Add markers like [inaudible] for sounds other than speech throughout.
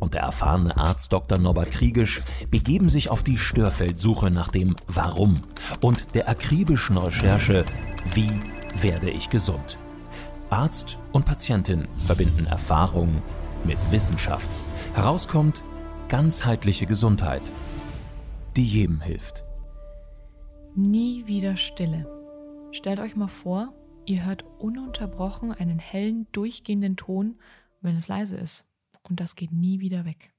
und der erfahrene Arzt Dr. Norbert Kriegisch begeben sich auf die Störfeldsuche nach dem Warum und der akribischen Recherche Wie werde ich gesund? Arzt und Patientin verbinden Erfahrung mit Wissenschaft. Herauskommt ganzheitliche Gesundheit, die jedem hilft. Nie wieder Stille. Stellt euch mal vor, ihr hört ununterbrochen einen hellen, durchgehenden Ton, wenn es leise ist und das geht nie wieder weg.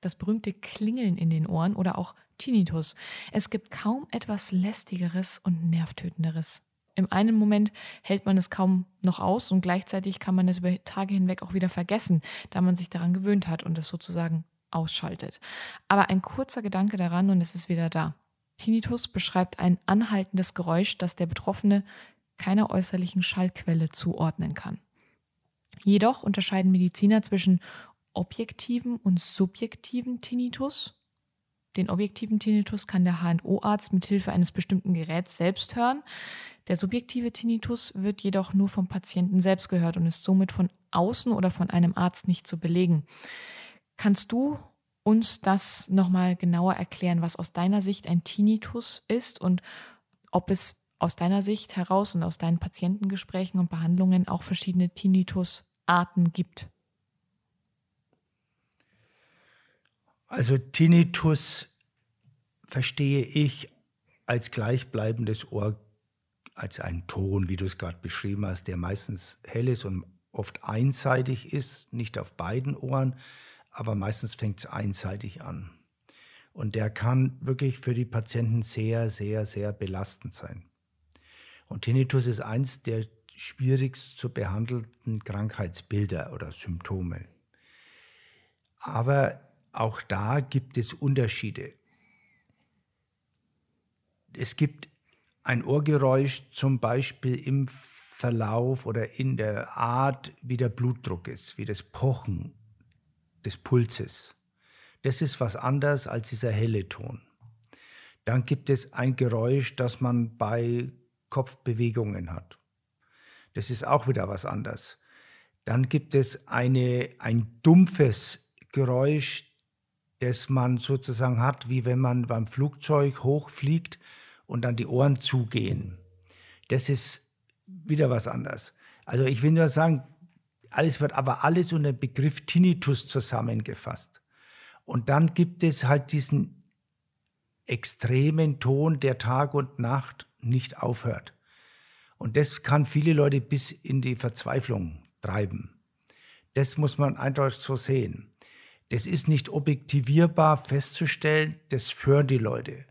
Das berühmte Klingeln in den Ohren oder auch Tinnitus. Es gibt kaum etwas lästigeres und nervtötenderes. Im einen Moment hält man es kaum noch aus und gleichzeitig kann man es über Tage hinweg auch wieder vergessen, da man sich daran gewöhnt hat und es sozusagen ausschaltet. Aber ein kurzer Gedanke daran und es ist wieder da. Tinnitus beschreibt ein anhaltendes Geräusch, das der Betroffene keiner äußerlichen Schallquelle zuordnen kann. Jedoch unterscheiden Mediziner zwischen objektiven und subjektiven Tinnitus. Den objektiven Tinnitus kann der HNO-Arzt mit Hilfe eines bestimmten Geräts selbst hören. Der subjektive Tinnitus wird jedoch nur vom Patienten selbst gehört und ist somit von außen oder von einem Arzt nicht zu belegen. Kannst du uns das nochmal genauer erklären, was aus deiner Sicht ein Tinnitus ist und ob es aus deiner Sicht heraus und aus deinen Patientengesprächen und Behandlungen auch verschiedene Tinnitusarten gibt? Also Tinnitus verstehe ich als gleichbleibendes Ohr, als einen Ton, wie du es gerade beschrieben hast, der meistens hell ist und oft einseitig ist, nicht auf beiden Ohren, aber meistens fängt es einseitig an. Und der kann wirklich für die Patienten sehr, sehr, sehr belastend sein. Und Tinnitus ist eins der schwierigst zu behandelnden Krankheitsbilder oder Symptome. Aber auch da gibt es Unterschiede. Es gibt ein Ohrgeräusch zum Beispiel im Verlauf oder in der Art, wie der Blutdruck ist, wie das Pochen des Pulses. Das ist was anderes als dieser helle Ton. Dann gibt es ein Geräusch, das man bei Kopfbewegungen hat. Das ist auch wieder was anderes. Dann gibt es eine, ein dumpfes Geräusch, das man sozusagen hat, wie wenn man beim Flugzeug hochfliegt und dann die Ohren zugehen. Das ist wieder was anderes. Also ich will nur sagen, alles wird aber alles unter dem Begriff Tinnitus zusammengefasst. Und dann gibt es halt diesen extremen Ton, der Tag und Nacht nicht aufhört. Und das kann viele Leute bis in die Verzweiflung treiben. Das muss man eindeutig so sehen. Das ist nicht objektivierbar festzustellen, das hören die Leute.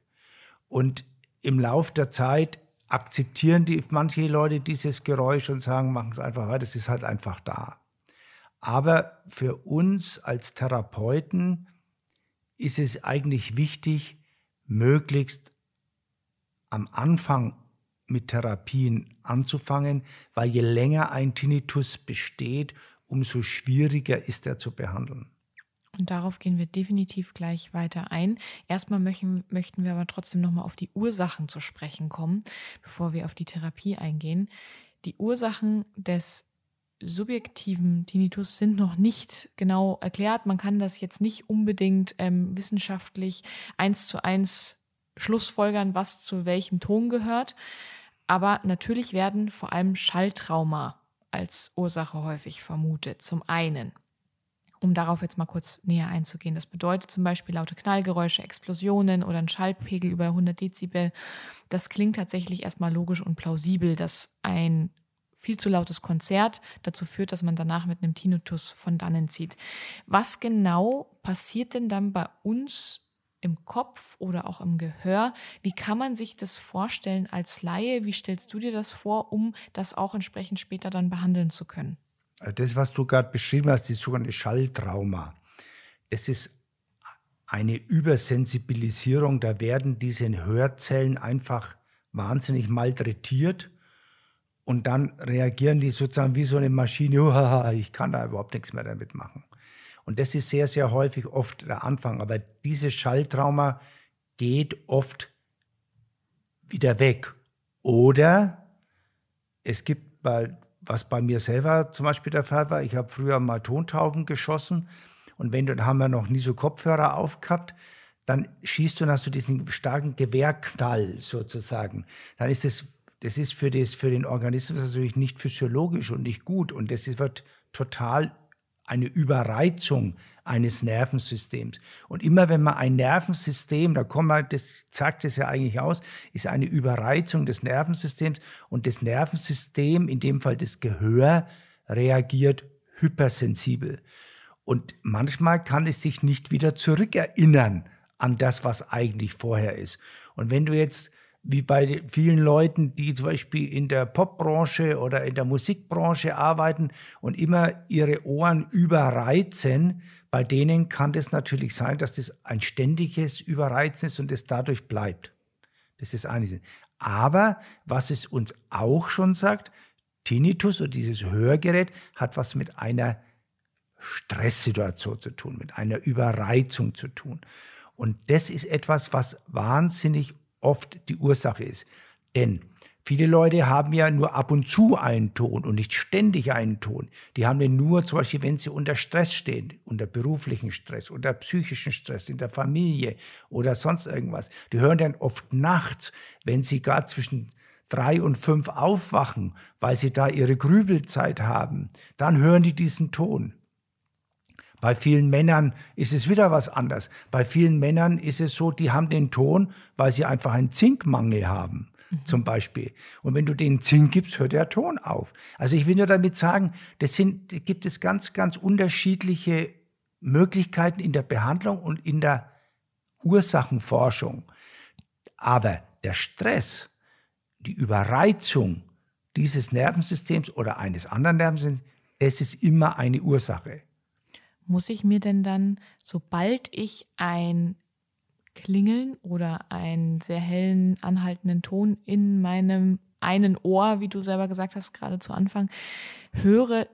Und im Lauf der Zeit akzeptieren die manche Leute dieses Geräusch und sagen, machen es einfach weiter, das ist halt einfach da. Aber für uns als Therapeuten ist es eigentlich wichtig, möglichst am Anfang mit Therapien anzufangen, weil je länger ein Tinnitus besteht, umso schwieriger ist er zu behandeln. Und darauf gehen wir definitiv gleich weiter ein. Erstmal möchten, möchten wir aber trotzdem nochmal auf die Ursachen zu sprechen kommen, bevor wir auf die Therapie eingehen. Die Ursachen des subjektiven Tinnitus sind noch nicht genau erklärt. Man kann das jetzt nicht unbedingt ähm, wissenschaftlich eins zu eins schlussfolgern, was zu welchem Ton gehört. Aber natürlich werden vor allem Schalltrauma als Ursache häufig vermutet. Zum einen um darauf jetzt mal kurz näher einzugehen. Das bedeutet zum Beispiel laute Knallgeräusche, Explosionen oder ein Schallpegel über 100 Dezibel. Das klingt tatsächlich erstmal logisch und plausibel, dass ein viel zu lautes Konzert dazu führt, dass man danach mit einem Tinnitus von dannen zieht. Was genau passiert denn dann bei uns im Kopf oder auch im Gehör? Wie kann man sich das vorstellen als Laie? Wie stellst du dir das vor, um das auch entsprechend später dann behandeln zu können? Also das, was du gerade beschrieben hast, die sogenannte Schalltrauma, das ist eine Übersensibilisierung. Da werden diese Hörzellen einfach wahnsinnig malträtiert und dann reagieren die sozusagen wie so eine Maschine, [laughs] ich kann da überhaupt nichts mehr damit machen. Und das ist sehr, sehr häufig oft der Anfang. Aber dieses Schalltrauma geht oft wieder weg. Oder es gibt bei, was bei mir selber zum Beispiel der Fall war, ich habe früher mal Tontauben geschossen und wenn du, dann haben wir noch nie so Kopfhörer aufgehabt, dann schießt du und hast du diesen starken Gewehrknall sozusagen. Dann ist es, das ist für, das, für den Organismus natürlich nicht physiologisch und nicht gut und das wird total eine Überreizung eines Nervensystems. Und immer wenn man ein Nervensystem, da kommt man, das sagt es ja eigentlich aus, ist eine Überreizung des Nervensystems und das Nervensystem, in dem Fall das Gehör, reagiert hypersensibel. Und manchmal kann es sich nicht wieder zurückerinnern an das, was eigentlich vorher ist. Und wenn du jetzt wie bei vielen Leuten, die zum Beispiel in der Popbranche oder in der Musikbranche arbeiten und immer ihre Ohren überreizen, bei denen kann das natürlich sein, dass das ein ständiges Überreizen ist und es dadurch bleibt. Das ist eine. Aber was es uns auch schon sagt, Tinnitus oder dieses Hörgerät hat was mit einer Stresssituation zu tun, mit einer Überreizung zu tun. Und das ist etwas, was wahnsinnig oft die Ursache ist. Denn viele Leute haben ja nur ab und zu einen Ton und nicht ständig einen Ton. Die haben den nur zum Beispiel, wenn sie unter Stress stehen, unter beruflichen Stress, unter psychischen Stress, in der Familie oder sonst irgendwas. Die hören dann oft nachts, wenn sie gar zwischen drei und fünf aufwachen, weil sie da ihre Grübelzeit haben, dann hören die diesen Ton. Bei vielen Männern ist es wieder was anderes. Bei vielen Männern ist es so, die haben den Ton, weil sie einfach einen Zinkmangel haben. Mhm. Zum Beispiel. Und wenn du den Zink gibst, hört der Ton auf. Also ich will nur damit sagen, das sind, gibt es ganz, ganz unterschiedliche Möglichkeiten in der Behandlung und in der Ursachenforschung. Aber der Stress, die Überreizung dieses Nervensystems oder eines anderen Nervensystems, es ist immer eine Ursache muss ich mir denn dann, sobald ich ein Klingeln oder einen sehr hellen, anhaltenden Ton in meinem einen Ohr, wie du selber gesagt hast, gerade zu Anfang, höre,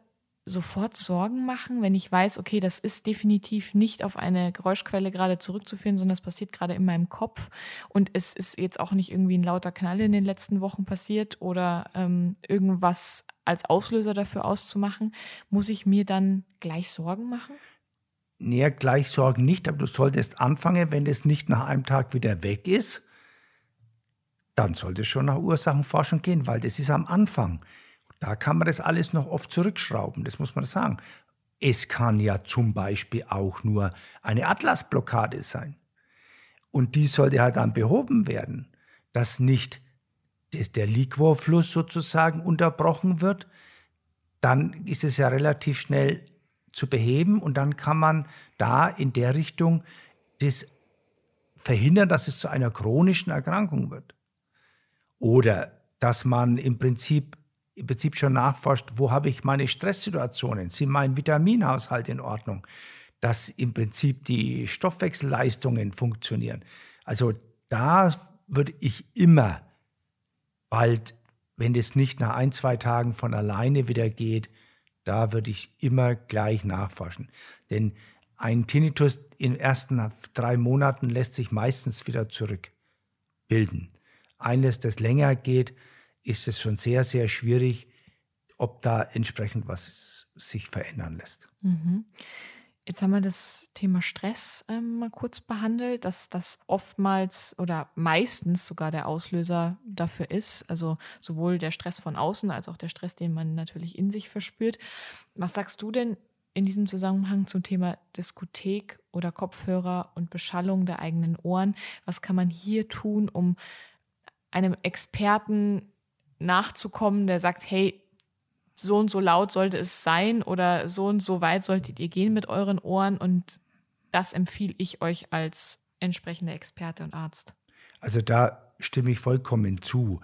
sofort Sorgen machen, wenn ich weiß, okay, das ist definitiv nicht auf eine Geräuschquelle gerade zurückzuführen, sondern es passiert gerade in meinem Kopf und es ist jetzt auch nicht irgendwie ein lauter Knall in den letzten Wochen passiert oder ähm, irgendwas als Auslöser dafür auszumachen, muss ich mir dann gleich Sorgen machen? Nee, gleich Sorgen nicht, aber du solltest anfangen, wenn es nicht nach einem Tag wieder weg ist, dann sollte es schon nach Ursachenforschung gehen, weil das ist am Anfang. Da kann man das alles noch oft zurückschrauben, das muss man sagen. Es kann ja zum Beispiel auch nur eine Atlasblockade sein. Und die sollte halt dann behoben werden, dass nicht der Liquorfluss sozusagen unterbrochen wird. Dann ist es ja relativ schnell zu beheben und dann kann man da in der Richtung das verhindern, dass es zu einer chronischen Erkrankung wird. Oder dass man im Prinzip im Prinzip schon nachforscht, wo habe ich meine Stresssituationen? Sind mein Vitaminhaushalt in Ordnung? Dass im Prinzip die Stoffwechselleistungen funktionieren. Also da würde ich immer bald, wenn es nicht nach ein, zwei Tagen von alleine wieder geht, da würde ich immer gleich nachforschen. Denn ein Tinnitus in den ersten drei Monaten lässt sich meistens wieder zurückbilden. Eines, das länger geht, ist es schon sehr, sehr schwierig, ob da entsprechend was sich verändern lässt. Mhm. Jetzt haben wir das Thema Stress ähm, mal kurz behandelt, dass das oftmals oder meistens sogar der Auslöser dafür ist. Also sowohl der Stress von außen als auch der Stress, den man natürlich in sich verspürt. Was sagst du denn in diesem Zusammenhang zum Thema Diskothek oder Kopfhörer und Beschallung der eigenen Ohren? Was kann man hier tun, um einem Experten nachzukommen, der sagt, hey, so und so laut sollte es sein oder so und so weit solltet ihr gehen mit euren Ohren und das empfehle ich euch als entsprechender Experte und Arzt. Also da stimme ich vollkommen zu.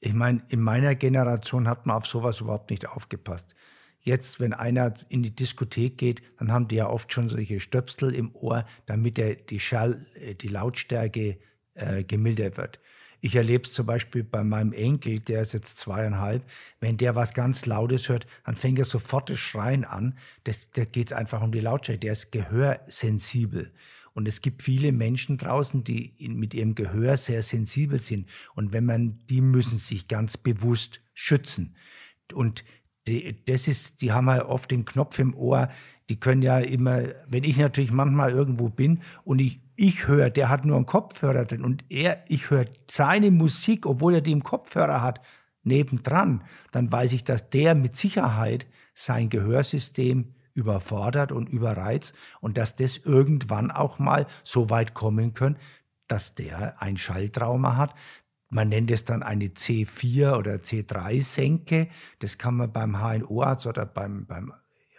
Ich meine, in meiner Generation hat man auf sowas überhaupt nicht aufgepasst. Jetzt, wenn einer in die Diskothek geht, dann haben die ja oft schon solche Stöpsel im Ohr, damit der, die Schall, äh, die Lautstärke äh, gemildert wird. Ich erlebe es zum Beispiel bei meinem Enkel, der ist jetzt zweieinhalb. Wenn der was ganz Lautes hört, dann fängt er sofort das Schreien an. Das, da geht es einfach um die Lautstärke. Der ist gehörsensibel. Und es gibt viele Menschen draußen, die mit ihrem Gehör sehr sensibel sind. Und wenn man, die müssen sich ganz bewusst schützen. Und die, das ist, die haben ja oft den Knopf im Ohr. Die können ja immer, wenn ich natürlich manchmal irgendwo bin und ich, ich höre, der hat nur einen Kopfhörer drin und er, ich höre seine Musik, obwohl er die im Kopfhörer hat, nebendran, dann weiß ich, dass der mit Sicherheit sein Gehörsystem überfordert und überreizt und dass das irgendwann auch mal so weit kommen kann, dass der ein Schalltrauma hat. Man nennt es dann eine C4 oder C3-Senke. Das kann man beim HNO-Arzt oder beim, beim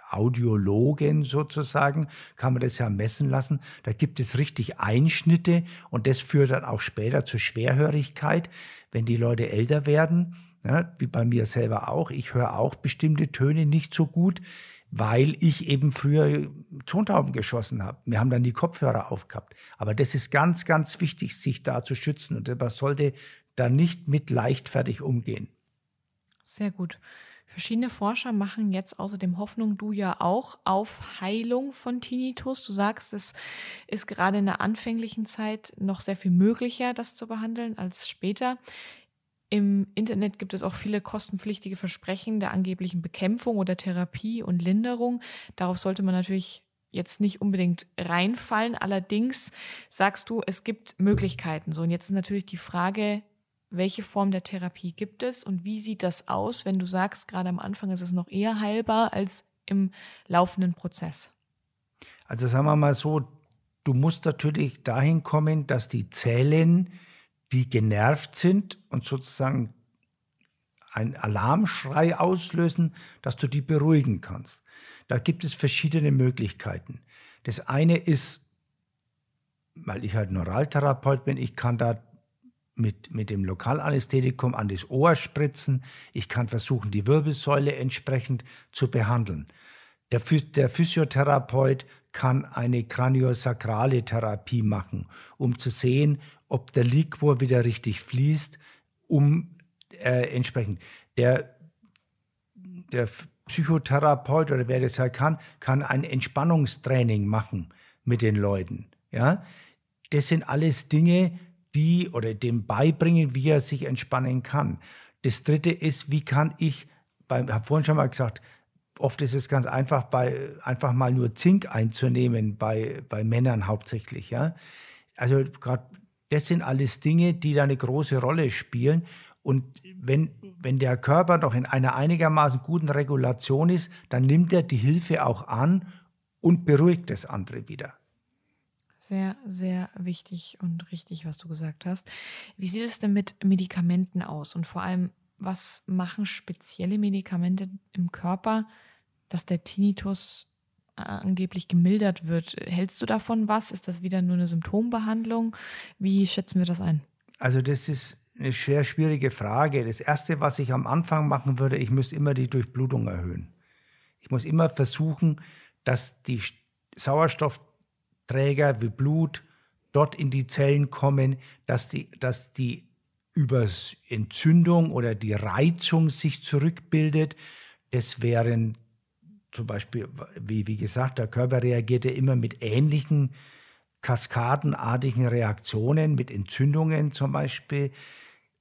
Audiologen sozusagen, kann man das ja messen lassen. Da gibt es richtig Einschnitte und das führt dann auch später zur Schwerhörigkeit, wenn die Leute älter werden. Ja, wie bei mir selber auch. Ich höre auch bestimmte Töne nicht so gut weil ich eben früher Tontauben geschossen habe. Wir haben dann die Kopfhörer aufgehabt. Aber das ist ganz, ganz wichtig, sich da zu schützen. Und man sollte da nicht mit leichtfertig umgehen. Sehr gut. Verschiedene Forscher machen jetzt außerdem Hoffnung, du ja auch, auf Heilung von Tinnitus. Du sagst, es ist gerade in der anfänglichen Zeit noch sehr viel möglicher, das zu behandeln als später. Im Internet gibt es auch viele kostenpflichtige Versprechen der angeblichen Bekämpfung oder Therapie und Linderung. Darauf sollte man natürlich jetzt nicht unbedingt reinfallen. Allerdings sagst du, es gibt Möglichkeiten. So, und jetzt ist natürlich die Frage, welche Form der Therapie gibt es und wie sieht das aus, wenn du sagst, gerade am Anfang ist es noch eher heilbar als im laufenden Prozess? Also sagen wir mal so, du musst natürlich dahin kommen, dass die Zellen die genervt sind und sozusagen einen Alarmschrei auslösen, dass du die beruhigen kannst. Da gibt es verschiedene Möglichkeiten. Das eine ist, weil ich halt Neuraltherapeut bin, ich kann da mit, mit dem Lokalanästhetikum an das Ohr spritzen. Ich kann versuchen, die Wirbelsäule entsprechend zu behandeln. Der, der Physiotherapeut kann eine kraniosakrale Therapie machen, um zu sehen, ob der Liquor wieder richtig fließt, um äh, entsprechend. Der, der Psychotherapeut oder wer das halt kann, kann ein Entspannungstraining machen mit den Leuten. Ja? Das sind alles Dinge, die oder dem beibringen, wie er sich entspannen kann. Das dritte ist, wie kann ich, ich habe vorhin schon mal gesagt, oft ist es ganz einfach, bei, einfach mal nur Zink einzunehmen, bei, bei Männern hauptsächlich. Ja? Also gerade das sind alles Dinge, die da eine große Rolle spielen. Und wenn, wenn der Körper noch in einer einigermaßen guten Regulation ist, dann nimmt er die Hilfe auch an und beruhigt das andere wieder. Sehr, sehr wichtig und richtig, was du gesagt hast. Wie sieht es denn mit Medikamenten aus? Und vor allem, was machen spezielle Medikamente im Körper, dass der Tinnitus angeblich gemildert wird. Hältst du davon was? Ist das wieder nur eine Symptombehandlung? Wie schätzen wir das ein? Also das ist eine sehr schwierige Frage. Das Erste, was ich am Anfang machen würde, ich muss immer die Durchblutung erhöhen. Ich muss immer versuchen, dass die Sauerstoffträger wie Blut dort in die Zellen kommen, dass die, dass die über Entzündung oder die Reizung sich zurückbildet. Das wären zum Beispiel, wie, wie gesagt, der Körper reagiert ja immer mit ähnlichen kaskadenartigen Reaktionen, mit Entzündungen zum Beispiel,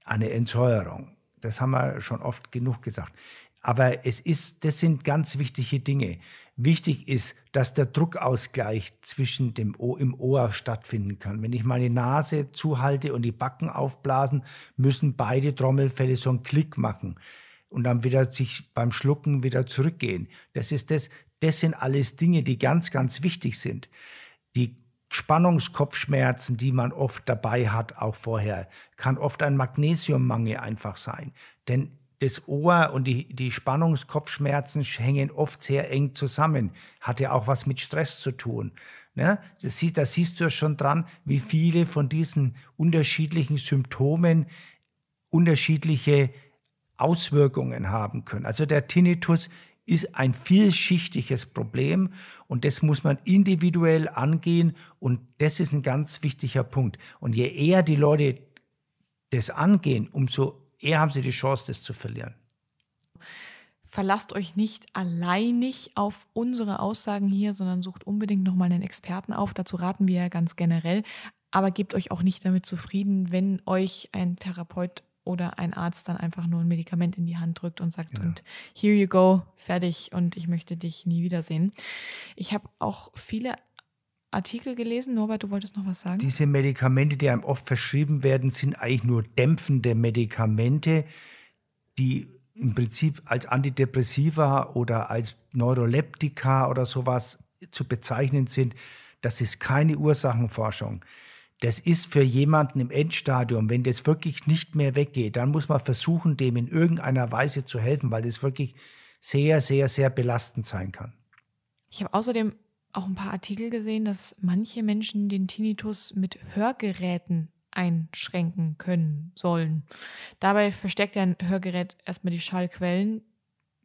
eine Entsäuerung. Das haben wir schon oft genug gesagt. Aber es ist, das sind ganz wichtige Dinge. Wichtig ist, dass der Druckausgleich zwischen dem o im Ohr stattfinden kann. Wenn ich meine Nase zuhalte und die Backen aufblasen, müssen beide Trommelfälle so einen Klick machen und dann wieder sich beim Schlucken wieder zurückgehen. Das ist das, das sind alles Dinge, die ganz, ganz wichtig sind. Die Spannungskopfschmerzen, die man oft dabei hat, auch vorher, kann oft ein Magnesiummangel einfach sein. Denn das Ohr und die, die Spannungskopfschmerzen hängen oft sehr eng zusammen. Hat ja auch was mit Stress zu tun. Ne? Das, da siehst du ja schon dran, wie viele von diesen unterschiedlichen Symptomen unterschiedliche Auswirkungen haben können. Also der Tinnitus ist ein vielschichtiges Problem und das muss man individuell angehen und das ist ein ganz wichtiger Punkt. Und je eher die Leute das angehen, umso eher haben sie die Chance, das zu verlieren. Verlasst euch nicht alleinig auf unsere Aussagen hier, sondern sucht unbedingt nochmal einen Experten auf. Dazu raten wir ja ganz generell. Aber gebt euch auch nicht damit zufrieden, wenn euch ein Therapeut oder ein Arzt dann einfach nur ein Medikament in die Hand drückt und sagt, ja. und here you go, fertig und ich möchte dich nie wiedersehen. Ich habe auch viele Artikel gelesen. Norbert, du wolltest noch was sagen? Diese Medikamente, die einem oft verschrieben werden, sind eigentlich nur dämpfende Medikamente, die im Prinzip als Antidepressiva oder als Neuroleptika oder sowas zu bezeichnen sind. Das ist keine Ursachenforschung. Das ist für jemanden im Endstadium, wenn das wirklich nicht mehr weggeht, dann muss man versuchen, dem in irgendeiner Weise zu helfen, weil das wirklich sehr, sehr, sehr belastend sein kann. Ich habe außerdem auch ein paar Artikel gesehen, dass manche Menschen den Tinnitus mit Hörgeräten einschränken können sollen. Dabei versteckt ein Hörgerät erstmal die Schallquellen.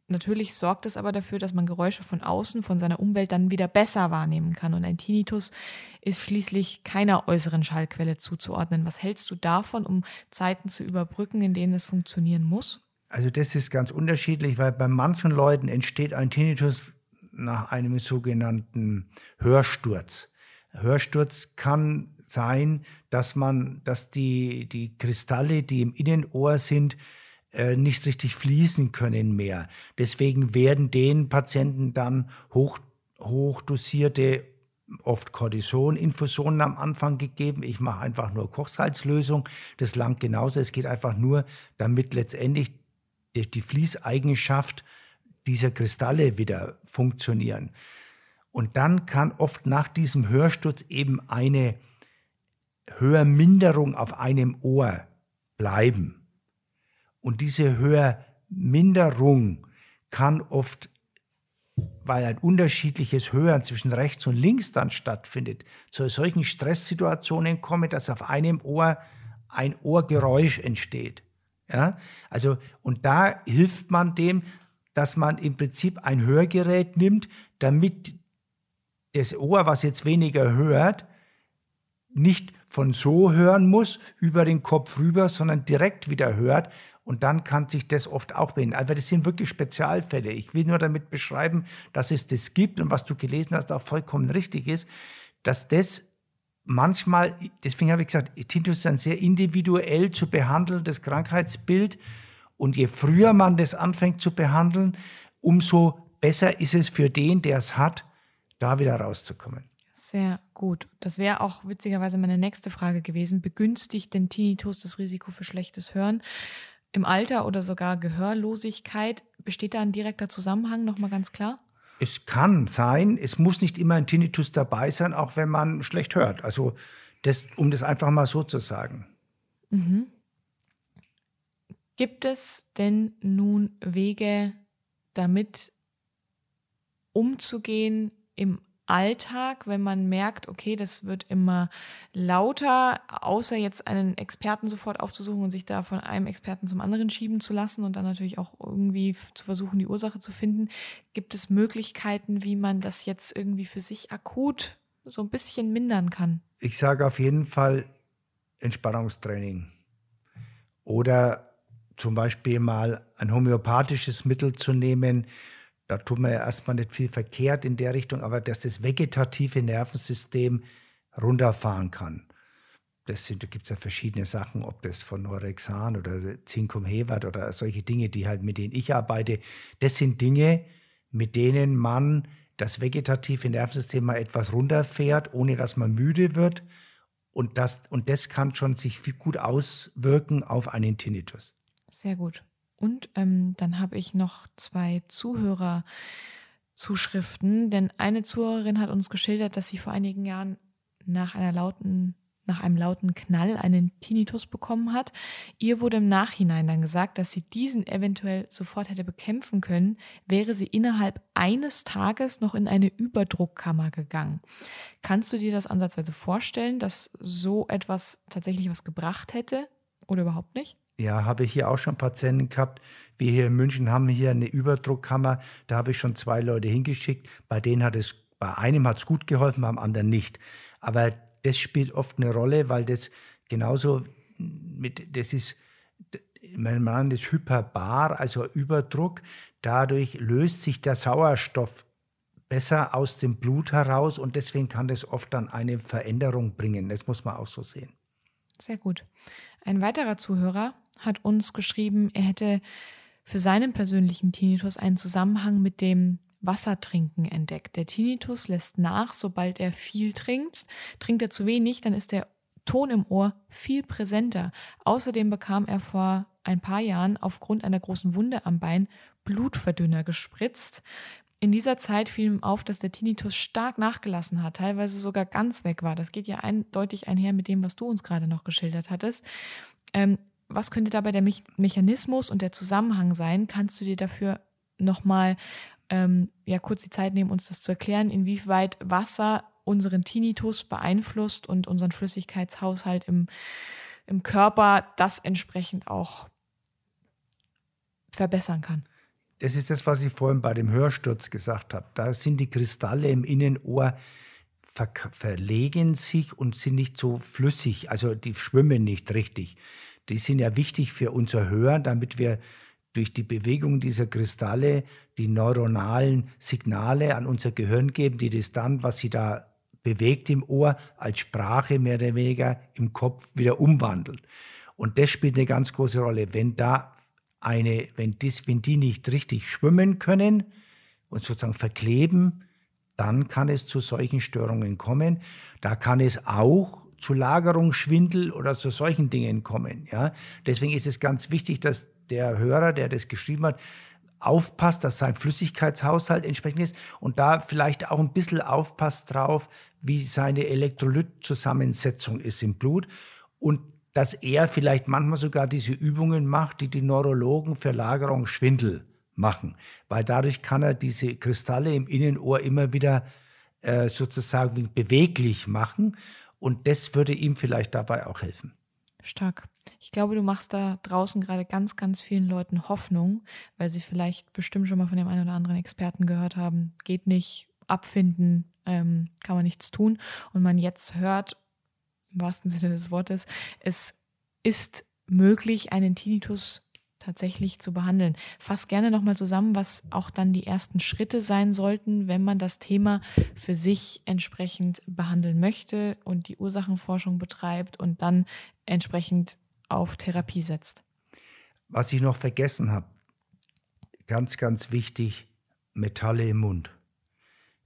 Natürlich sorgt es aber dafür, dass man Geräusche von außen, von seiner Umwelt dann wieder besser wahrnehmen kann. Und ein Tinnitus ist schließlich keiner äußeren Schallquelle zuzuordnen. Was hältst du davon, um Zeiten zu überbrücken, in denen es funktionieren muss? Also das ist ganz unterschiedlich, weil bei manchen Leuten entsteht ein Tinnitus nach einem sogenannten Hörsturz. Hörsturz kann sein, dass man, dass die, die Kristalle, die im Innenohr sind, äh, nicht richtig fließen können mehr. Deswegen werden den Patienten dann hoch, hochdosierte, oft Cortison-Infusionen am Anfang gegeben. Ich mache einfach nur Kochsalzlösung. Das langt genauso. Es geht einfach nur, damit letztendlich die, die Fließeigenschaft dieser Kristalle wieder funktionieren. Und dann kann oft nach diesem Hörsturz eben eine Hörminderung auf einem Ohr bleiben. Und diese Hörminderung kann oft, weil ein unterschiedliches Hören zwischen rechts und links dann stattfindet, zu solchen Stresssituationen kommen, dass auf einem Ohr ein Ohrgeräusch entsteht. Ja, also, und da hilft man dem, dass man im Prinzip ein Hörgerät nimmt, damit das Ohr, was jetzt weniger hört, nicht von so hören muss, über den Kopf rüber, sondern direkt wieder hört. Und dann kann sich das oft auch wenden. Also das sind wirklich Spezialfälle. Ich will nur damit beschreiben, dass es das gibt und was du gelesen hast, auch vollkommen richtig ist, dass das manchmal, deswegen habe ich gesagt, Tinnitus ist ein sehr individuell zu behandelndes Krankheitsbild. Und je früher man das anfängt zu behandeln, umso besser ist es für den, der es hat, da wieder rauszukommen. Sehr gut. Das wäre auch witzigerweise meine nächste Frage gewesen. Begünstigt denn Tinnitus das Risiko für schlechtes Hören? Im Alter oder sogar Gehörlosigkeit besteht da ein direkter Zusammenhang, nochmal ganz klar? Es kann sein, es muss nicht immer ein Tinnitus dabei sein, auch wenn man schlecht hört. Also, das, um das einfach mal so zu sagen. Mhm. Gibt es denn nun Wege, damit umzugehen im Alltag, wenn man merkt, okay, das wird immer lauter, außer jetzt einen Experten sofort aufzusuchen und sich da von einem Experten zum anderen schieben zu lassen und dann natürlich auch irgendwie zu versuchen, die Ursache zu finden. Gibt es Möglichkeiten, wie man das jetzt irgendwie für sich akut so ein bisschen mindern kann? Ich sage auf jeden Fall Entspannungstraining oder zum Beispiel mal ein homöopathisches Mittel zu nehmen, da tut man ja erstmal nicht viel verkehrt in der Richtung, aber dass das vegetative Nervensystem runterfahren kann. Das sind, da gibt es ja verschiedene Sachen, ob das von Neurexan oder Zinkum Hewert oder solche Dinge, die halt mit denen ich arbeite. Das sind Dinge, mit denen man das vegetative Nervensystem mal etwas runterfährt, ohne dass man müde wird. Und das, und das kann schon sich gut auswirken auf einen Tinnitus. Sehr gut. Und ähm, dann habe ich noch zwei Zuhörerzuschriften, denn eine Zuhörerin hat uns geschildert, dass sie vor einigen Jahren nach einer lauten nach einem lauten Knall einen Tinnitus bekommen hat. Ihr wurde im Nachhinein dann gesagt, dass sie diesen eventuell sofort hätte bekämpfen können, wäre sie innerhalb eines Tages noch in eine Überdruckkammer gegangen. Kannst du dir das ansatzweise vorstellen, dass so etwas tatsächlich was gebracht hätte oder überhaupt nicht? Ja, habe ich hier auch schon Patienten gehabt. Wir hier in München haben hier eine Überdruckkammer. Da habe ich schon zwei Leute hingeschickt. Bei denen hat es, bei einem hat es gut geholfen, beim anderen nicht. Aber das spielt oft eine Rolle, weil das genauso mit, das ist, man nennt das Hyperbar, also Überdruck. Dadurch löst sich der Sauerstoff besser aus dem Blut heraus und deswegen kann das oft dann eine Veränderung bringen. Das muss man auch so sehen. Sehr gut. Ein weiterer Zuhörer hat uns geschrieben, er hätte für seinen persönlichen Tinnitus einen Zusammenhang mit dem Wassertrinken entdeckt. Der Tinnitus lässt nach, sobald er viel trinkt. Trinkt er zu wenig, dann ist der Ton im Ohr viel präsenter. Außerdem bekam er vor ein paar Jahren aufgrund einer großen Wunde am Bein Blutverdünner gespritzt. In dieser Zeit fiel ihm auf, dass der Tinnitus stark nachgelassen hat, teilweise sogar ganz weg war. Das geht ja eindeutig einher mit dem, was du uns gerade noch geschildert hattest. Ähm, was könnte dabei der Me Mechanismus und der Zusammenhang sein? Kannst du dir dafür nochmal ähm, ja, kurz die Zeit nehmen, uns das zu erklären, inwieweit Wasser unseren Tinnitus beeinflusst und unseren Flüssigkeitshaushalt im, im Körper das entsprechend auch verbessern kann? Das ist das, was ich vorhin bei dem Hörsturz gesagt habe. Da sind die Kristalle im Innenohr ver verlegen sich und sind nicht so flüssig, also die schwimmen nicht richtig. Die sind ja wichtig für unser Hören, damit wir durch die Bewegung dieser Kristalle die neuronalen Signale an unser Gehirn geben, die das dann, was sie da bewegt im Ohr, als Sprache mehr oder weniger im Kopf wieder umwandelt. Und das spielt eine ganz große Rolle. Wenn da eine, wenn, das, wenn die nicht richtig schwimmen können und sozusagen verkleben, dann kann es zu solchen Störungen kommen. Da kann es auch zu Lagerungsschwindel oder zu solchen Dingen kommen. Ja? Deswegen ist es ganz wichtig, dass der Hörer, der das geschrieben hat, aufpasst, dass sein Flüssigkeitshaushalt entsprechend ist und da vielleicht auch ein bisschen aufpasst drauf, wie seine Elektrolytzusammensetzung ist im Blut und dass er vielleicht manchmal sogar diese Übungen macht, die die Neurologen für Lagerung Schwindel machen, weil dadurch kann er diese Kristalle im Innenohr immer wieder äh, sozusagen beweglich machen und das würde ihm vielleicht dabei auch helfen. Stark. Ich glaube, du machst da draußen gerade ganz, ganz vielen Leuten Hoffnung, weil sie vielleicht bestimmt schon mal von dem einen oder anderen Experten gehört haben, geht nicht, abfinden, ähm, kann man nichts tun. Und man jetzt hört, im wahrsten Sinne des Wortes, es ist möglich, einen Tinnitus tatsächlich zu behandeln. Fass gerne nochmal zusammen, was auch dann die ersten Schritte sein sollten, wenn man das Thema für sich entsprechend behandeln möchte und die Ursachenforschung betreibt und dann entsprechend auf Therapie setzt. Was ich noch vergessen habe, ganz, ganz wichtig, Metalle im Mund.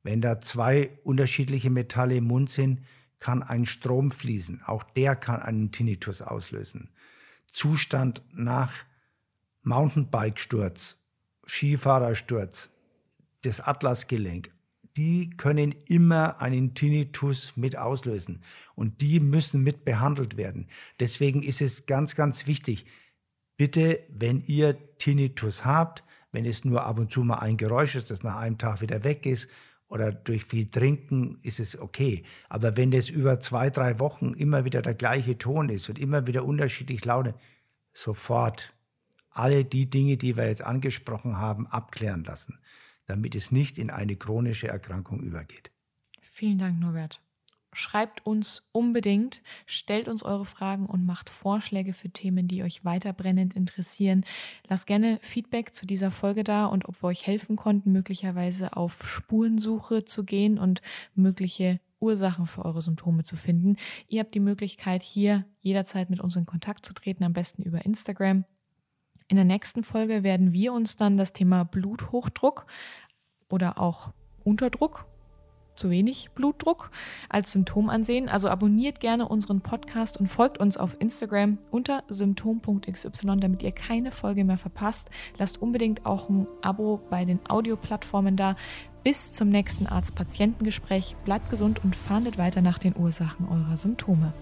Wenn da zwei unterschiedliche Metalle im Mund sind, kann ein Strom fließen. Auch der kann einen Tinnitus auslösen. Zustand nach Mountainbike-Sturz, Skifahrersturz, das Atlasgelenk, die können immer einen Tinnitus mit auslösen und die müssen mit behandelt werden. Deswegen ist es ganz, ganz wichtig, bitte, wenn ihr Tinnitus habt, wenn es nur ab und zu mal ein Geräusch ist, das nach einem Tag wieder weg ist oder durch viel Trinken ist es okay. Aber wenn es über zwei, drei Wochen immer wieder der gleiche Ton ist und immer wieder unterschiedlich laute, sofort alle die Dinge, die wir jetzt angesprochen haben, abklären lassen damit es nicht in eine chronische Erkrankung übergeht. Vielen Dank, Norbert. Schreibt uns unbedingt, stellt uns eure Fragen und macht Vorschläge für Themen, die euch weiter brennend interessieren. Lasst gerne Feedback zu dieser Folge da und ob wir euch helfen konnten, möglicherweise auf Spurensuche zu gehen und mögliche Ursachen für eure Symptome zu finden. Ihr habt die Möglichkeit, hier jederzeit mit uns in Kontakt zu treten, am besten über Instagram. In der nächsten Folge werden wir uns dann das Thema Bluthochdruck oder auch Unterdruck, zu wenig Blutdruck, als Symptom ansehen. Also abonniert gerne unseren Podcast und folgt uns auf Instagram unter symptom.xy, damit ihr keine Folge mehr verpasst. Lasst unbedingt auch ein Abo bei den Audioplattformen da. Bis zum nächsten Arzt-Patientengespräch. Bleibt gesund und fahndet weiter nach den Ursachen eurer Symptome.